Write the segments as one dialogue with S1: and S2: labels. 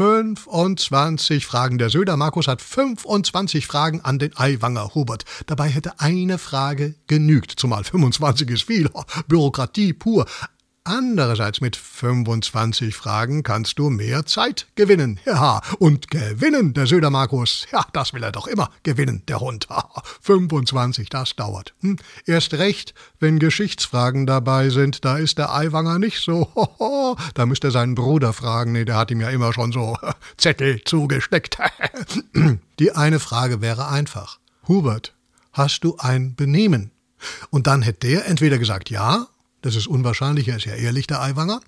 S1: 25 Fragen. Der Söder Markus hat 25 Fragen an den Aiwanger Hubert. Dabei hätte eine Frage genügt, zumal 25 ist viel. Bürokratie pur. Andererseits mit 25 Fragen kannst du mehr Zeit gewinnen. Ja, und gewinnen, der Söder Markus. Ja, das will er doch immer gewinnen, der Hund. 25, das dauert. Hm? Erst recht, wenn Geschichtsfragen dabei sind, da ist der Aiwanger nicht so. Da müsste er seinen Bruder fragen. Nee, der hat ihm ja immer schon so Zettel zugesteckt. Die eine Frage wäre einfach. Hubert, hast du ein Benehmen? Und dann hätte der entweder gesagt ja das ist unwahrscheinlich, er ist ja ehrlich, der Aiwanger,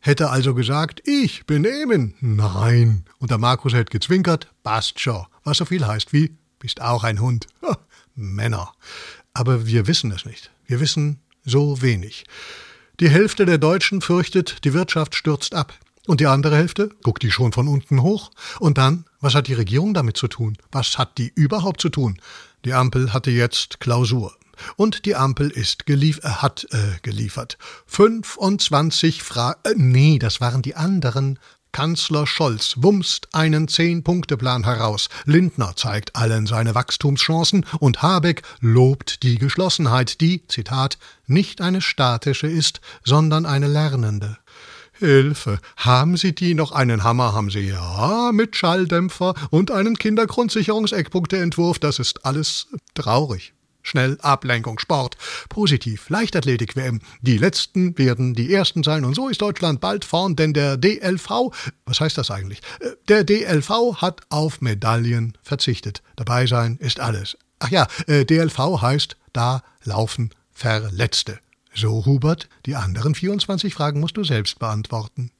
S1: hätte also gesagt, ich bin Emin. Nein. Und der Markus hätte gezwinkert, passt schon, was so viel heißt wie, bist auch ein Hund. Männer. Aber wir wissen es nicht. Wir wissen so wenig. Die Hälfte der Deutschen fürchtet, die Wirtschaft stürzt ab. Und die andere Hälfte guckt die schon von unten hoch. Und dann, was hat die Regierung damit zu tun? Was hat die überhaupt zu tun? Die Ampel hatte jetzt Klausur. Und die Ampel ist gelief äh, hat äh, geliefert. 25 Fragen. Äh, nee, das waren die anderen. Kanzler Scholz wumst einen Zehn-Punkte-Plan heraus. Lindner zeigt allen seine Wachstumschancen und Habeck lobt die Geschlossenheit, die, Zitat, nicht eine statische ist, sondern eine lernende. Hilfe, haben Sie die noch einen Hammer haben Sie ja mit Schalldämpfer und einen Kindergrundsicherungseckpunkteentwurf, das ist alles traurig. Schnell, Ablenkung, Sport, positiv, Leichtathletik-WM. Die Letzten werden die Ersten sein und so ist Deutschland bald vorn, denn der DLV, was heißt das eigentlich? Äh, der DLV hat auf Medaillen verzichtet. Dabei sein ist alles. Ach ja, äh, DLV heißt, da laufen Verletzte. So, Hubert, die anderen 24 Fragen musst du selbst beantworten.